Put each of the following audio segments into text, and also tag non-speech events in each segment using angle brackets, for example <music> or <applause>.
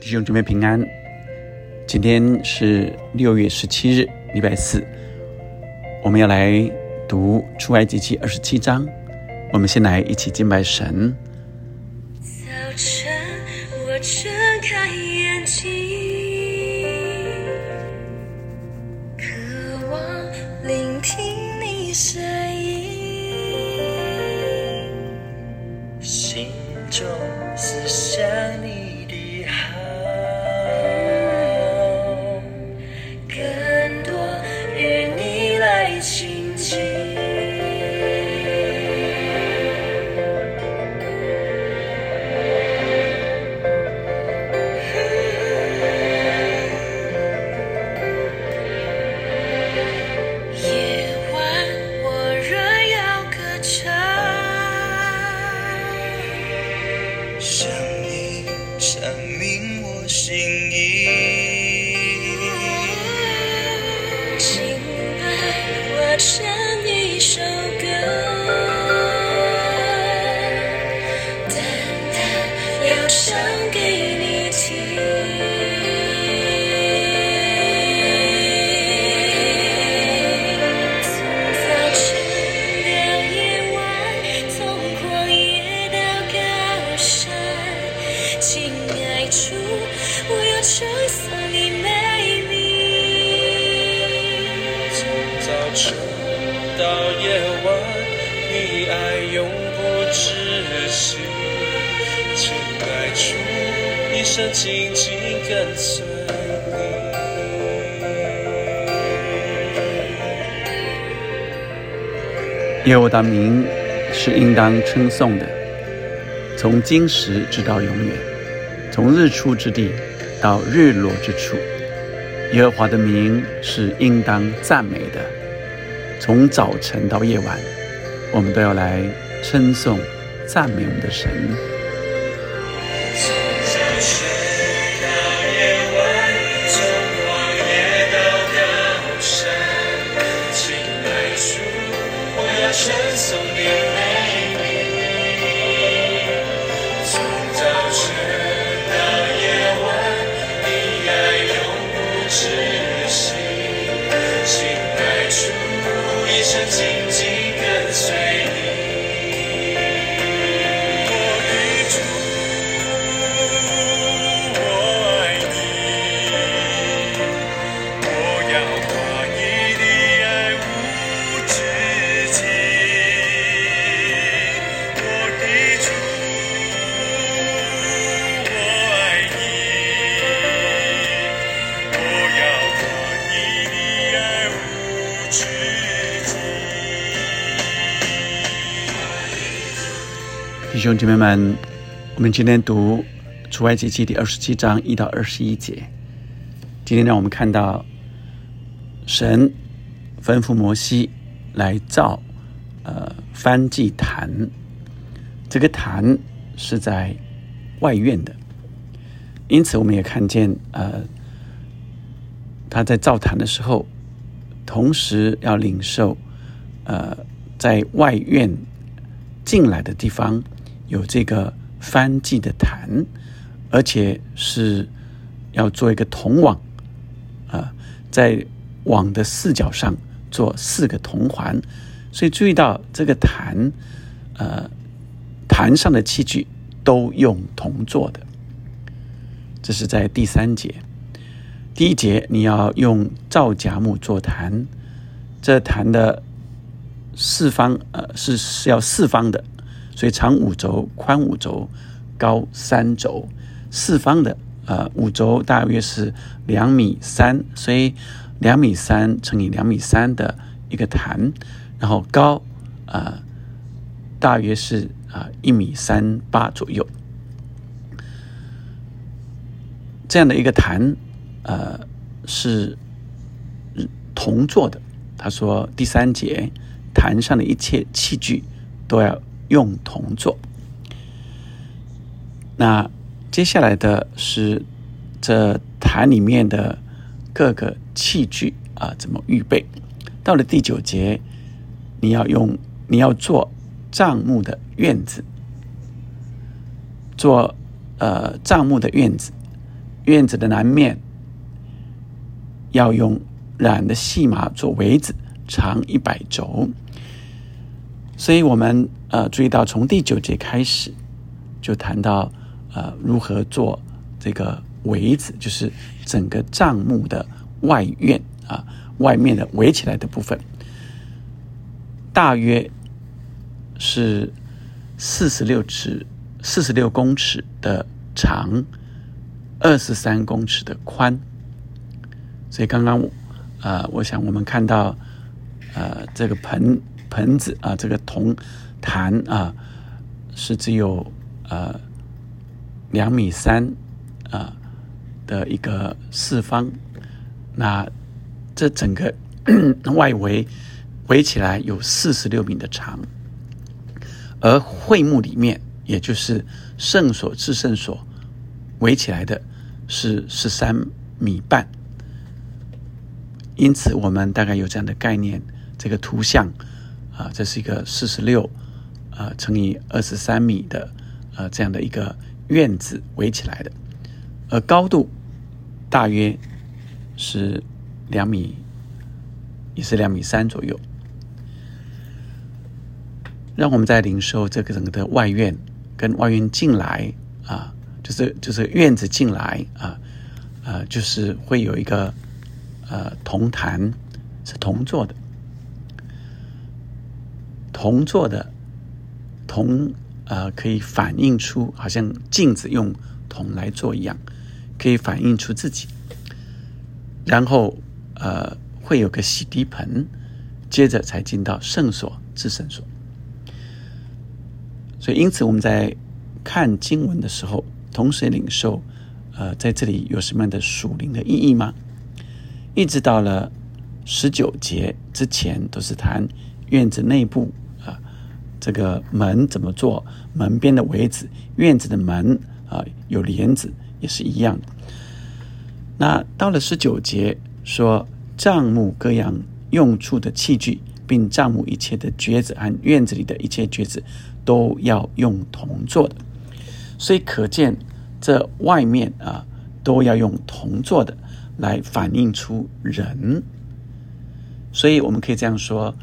弟兄姊妹平安，今天是六月十七日，礼拜四，我们要来读出埃及记二十七章。我们先来一起敬拜神。直到夜晚，你爱永不止息。亲爱主，一生紧紧跟随你。耶和华的名是应当称颂的，从今时直到永远，从日出之地到日落之处，耶和华的名是应当赞美的。从早晨到夜晚，我们都要来称颂、赞美我们的神。紧紧跟随你。弟兄姐妹们，我们今天读出埃及记第二十七章一到二十一节。今天让我们看到神吩咐摩西来造呃燔祭坛，这个坛是在外院的，因此我们也看见呃他在造坛的时候，同时要领受呃在外院进来的地方有这个翻祭的坛，而且是要做一个铜网啊，在网的四角上做四个铜环，所以注意到这个坛，呃，坛上的器具都用铜做的。这是在第三节。第一节你要用皂荚木做坛，这坛的四方呃是是要四方的，所以长五轴，宽五轴，高三轴，四方的呃五轴大约是两米三，所以两米三乘以两米三的一个坛，然后高呃大约是啊一米三八左右，这样的一个坛呃是铜做的。他说第三节坛上的一切器具都要用铜做。那接下来的是这坛里面的各个器具啊，怎么预备？到了第九节，你要用你要做帐幕的院子，做呃帐幕的院子，院子的南面要用染的细麻做围子，长一百轴。所以我们呃注意到，从第九节开始就谈到呃如何做这个围子，就是整个帐幕的外院啊外面的围起来的部分，大约是四十六尺、四十六公尺的长，二十三公尺的宽。所以刚刚呃，我想我们看到呃这个盆。盆子啊，这个铜坛啊，是只有呃两米三啊的一个四方，那这整个 <coughs> 外围围起来有四十六米的长，而会幕里面，也就是圣所至圣所围起来的是十三米半，因此我们大概有这样的概念，这个图像。啊，这是一个四十六，呃，乘以二十三米的，呃，这样的一个院子围起来的，而高度大约是两米，也是两米三左右。让我们在零售这个整个的外院跟外院进来啊，就是就是院子进来啊，呃，就是会有一个呃铜坛是铜做的。铜做的铜，呃，可以反映出好像镜子用铜来做一样，可以反映出自己。然后，呃，会有个洗涤盆，接着才进到圣所至圣所。所以，因此我们在看经文的时候，同时领受，呃，在这里有什么样的属灵的意义吗？一直到了十九节之前，都是谈院子内部。这个门怎么做？门边的围子，院子的门啊，有帘子也是一样。那到了十九节说，帐幕各样用处的器具，并帐幕一切的橛子和院子里的一切橛子，都要用铜做的。所以可见，这外面啊，都要用铜做的，来反映出人。所以我们可以这样说：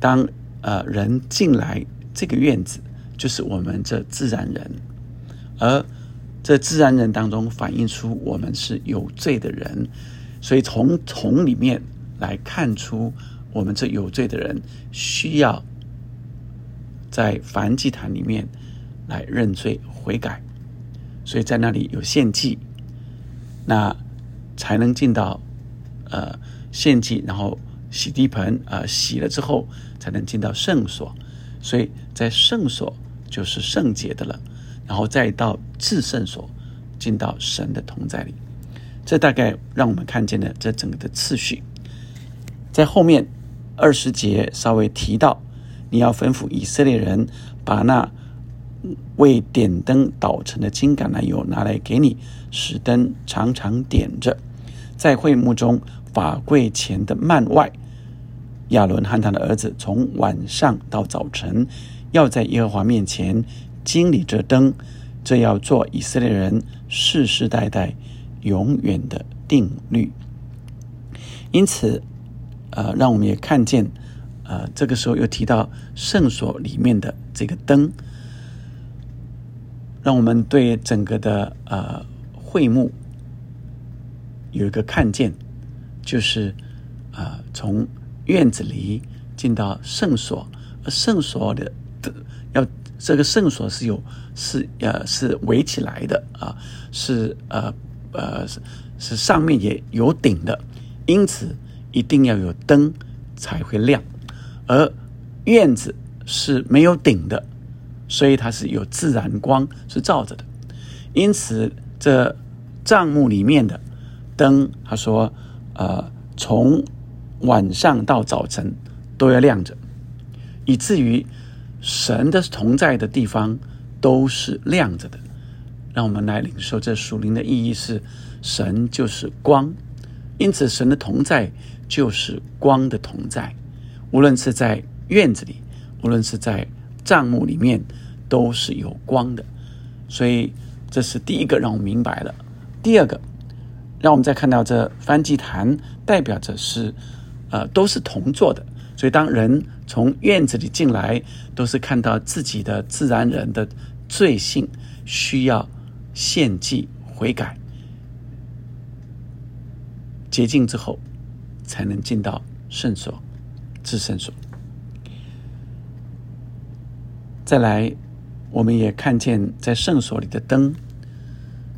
当呃人进来。这个院子就是我们这自然人，而这自然人当中反映出我们是有罪的人，所以从从里面来看出我们这有罪的人需要在梵祭坛里面来认罪悔改，所以在那里有献祭，那才能进到呃献祭，然后洗地盆呃洗了之后才能进到圣所。所以在圣所就是圣洁的了，然后再到至圣所，进到神的同在里。这大概让我们看见了这整个的次序。在后面二十节稍微提到，你要吩咐以色列人把那为点灯捣成的金橄榄油拿来给你，使灯常常点着，在会幕中法柜前的幔外。亚伦和他的儿子从晚上到早晨，要在耶和华面前经理这灯，这要做以色列人世世代代永远的定律。因此，呃，让我们也看见，呃，这个时候又提到圣所里面的这个灯，让我们对整个的呃会幕有一个看见，就是啊从。院子里进到圣所，圣所的的要这个圣所是有是呃是围起来的啊，是呃呃是是上面也有顶的，因此一定要有灯才会亮。而院子是没有顶的，所以它是有自然光是照着的，因此这帐幕里面的灯，他说呃从。晚上到早晨都要亮着，以至于神的同在的地方都是亮着的。让我们来领受这属灵的意义是：神就是光，因此神的同在就是光的同在。无论是在院子里，无论是在帐幕里面，都是有光的。所以这是第一个让我明白了。第二个，让我们再看到这梵祭坛代表着是，呃，都是同坐的。所以当人从院子里进来，都是看到自己的自然人的罪性，需要献祭悔改，洁净之后，才能进到圣所、至圣所。再来，我们也看见在圣所里的灯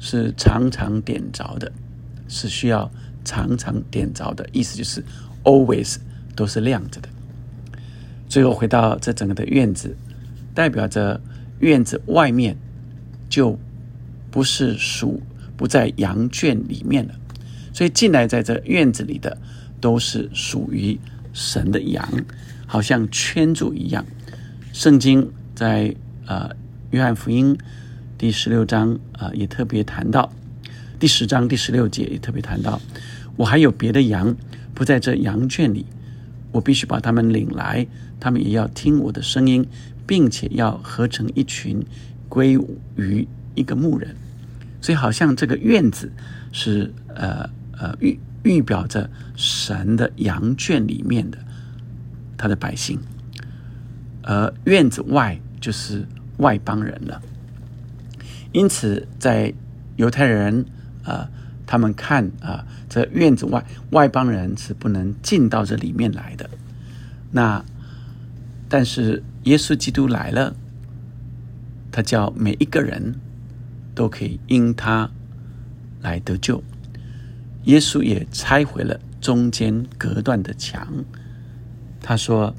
是常常点着的，是需要常常点着的，意思就是 always 都是亮着的。最后回到这整个的院子，代表着院子外面就不是属不在羊圈里面了，所以进来在这院子里的都是属于神的羊，好像圈住一样。圣经。在呃，约翰福音第十六章啊，也特别谈到第十章第十六节也特别谈到，我还有别的羊不在这羊圈里，我必须把他们领来，他们也要听我的声音，并且要合成一群，归于一个牧人。所以，好像这个院子是呃呃预预表着神的羊圈里面的他的百姓。而院子外就是外邦人了，因此在犹太人啊，他们看啊，这院子外外邦人是不能进到这里面来的。那但是耶稣基督来了，他叫每一个人都可以因他来得救。耶稣也拆毁了中间隔断的墙，他说。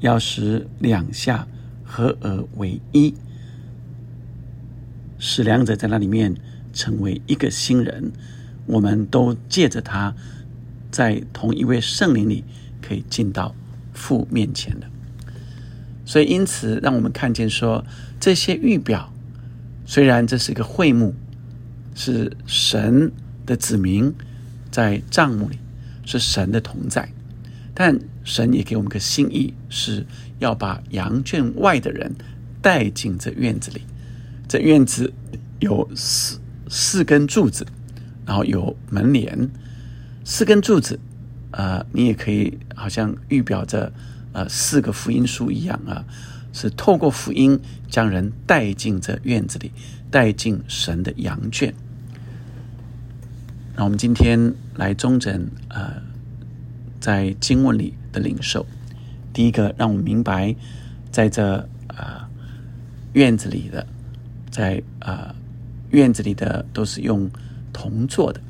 要使两下合而为一，使两者在那里面成为一个新人。我们都借着他，在同一位圣灵里，可以进到父面前的。所以，因此，让我们看见说，这些预表，虽然这是一个会幕，是神的子民在帐幕里，是神的同在。但神也给我们个心意，是要把羊圈外的人带进这院子里。这院子有四四根柱子，然后有门帘。四根柱子，呃，你也可以好像预表着呃四个福音书一样啊，是透过福音将人带进这院子里，带进神的羊圈。那我们今天来中诊，呃。在经文里的领受，第一个让我们明白，在这啊院子里的，在啊院子里的都是用铜做的，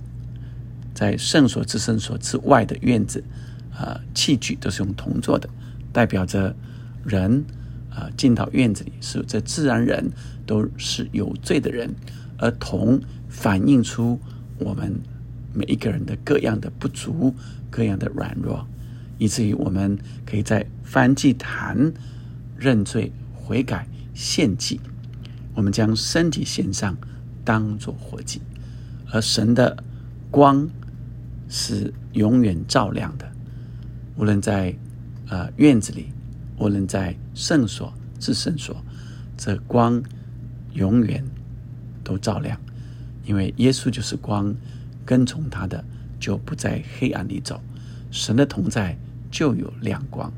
在圣所之圣所之外的院子啊器具都是用铜做的，代表着人啊进到院子里是这自然人都是有罪的人，而铜反映出我们。每一个人的各样的不足，各样的软弱，以至于我们可以在翻祭坛认罪悔改献祭，我们将身体献上当做活祭，而神的光是永远照亮的，无论在呃院子里，无论在圣所至圣所，这光永远都照亮，因为耶稣就是光。跟从他的就不在黑暗里走，神的同在就有亮光。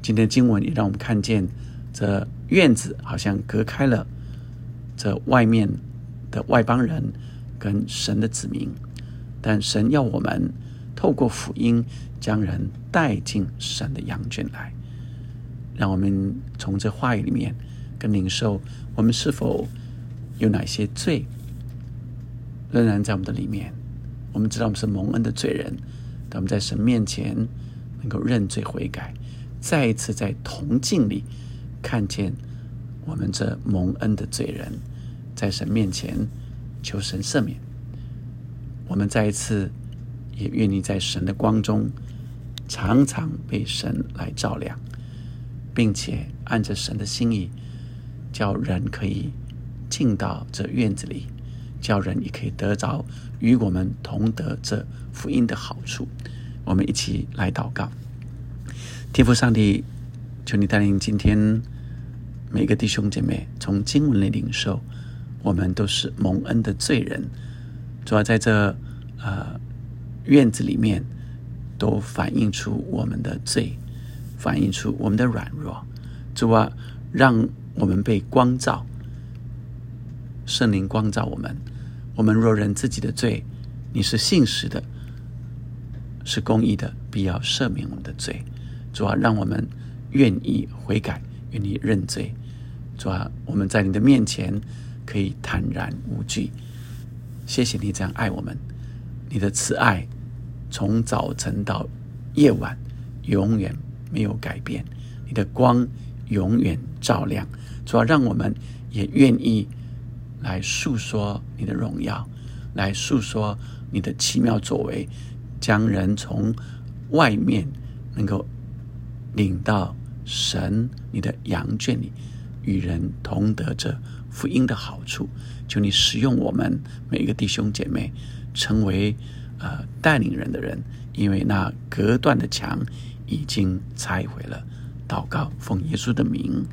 今天经文也让我们看见，这院子好像隔开了这外面的外邦人跟神的子民，但神要我们透过福音将人带进神的羊圈来，让我们从这话语里面跟领受，我们是否有哪些罪？仍然在我们的里面，我们知道我们是蒙恩的罪人，但我们在神面前能够认罪悔改，再一次在同境里看见我们这蒙恩的罪人，在神面前求神赦免。我们再一次也愿意在神的光中，常常被神来照亮，并且按着神的心意，叫人可以进到这院子里。叫人也可以得着与我们同得这福音的好处。我们一起来祷告，天父上帝，求你带领今天每个弟兄姐妹从经文里领受，我们都是蒙恩的罪人，主要在这呃院子里面，都反映出我们的罪，反映出我们的软弱。主啊，让我们被光照，圣灵光照我们。我们若认自己的罪，你是信实的，是公义的，必要赦免我们的罪。主啊，让我们愿意悔改，愿意认罪。主啊，我们在你的面前可以坦然无惧。谢谢你这样爱我们，你的慈爱从早晨到夜晚永远没有改变，你的光永远照亮。主啊，让我们也愿意来诉说你的荣耀，来诉说你的奇妙作为，将人从外面能够领到神你的羊圈里。与人同得这福音的好处，求你使用我们每一个弟兄姐妹，成为呃带领人的人，因为那隔断的墙已经拆毁了。祷告，奉耶稣的名。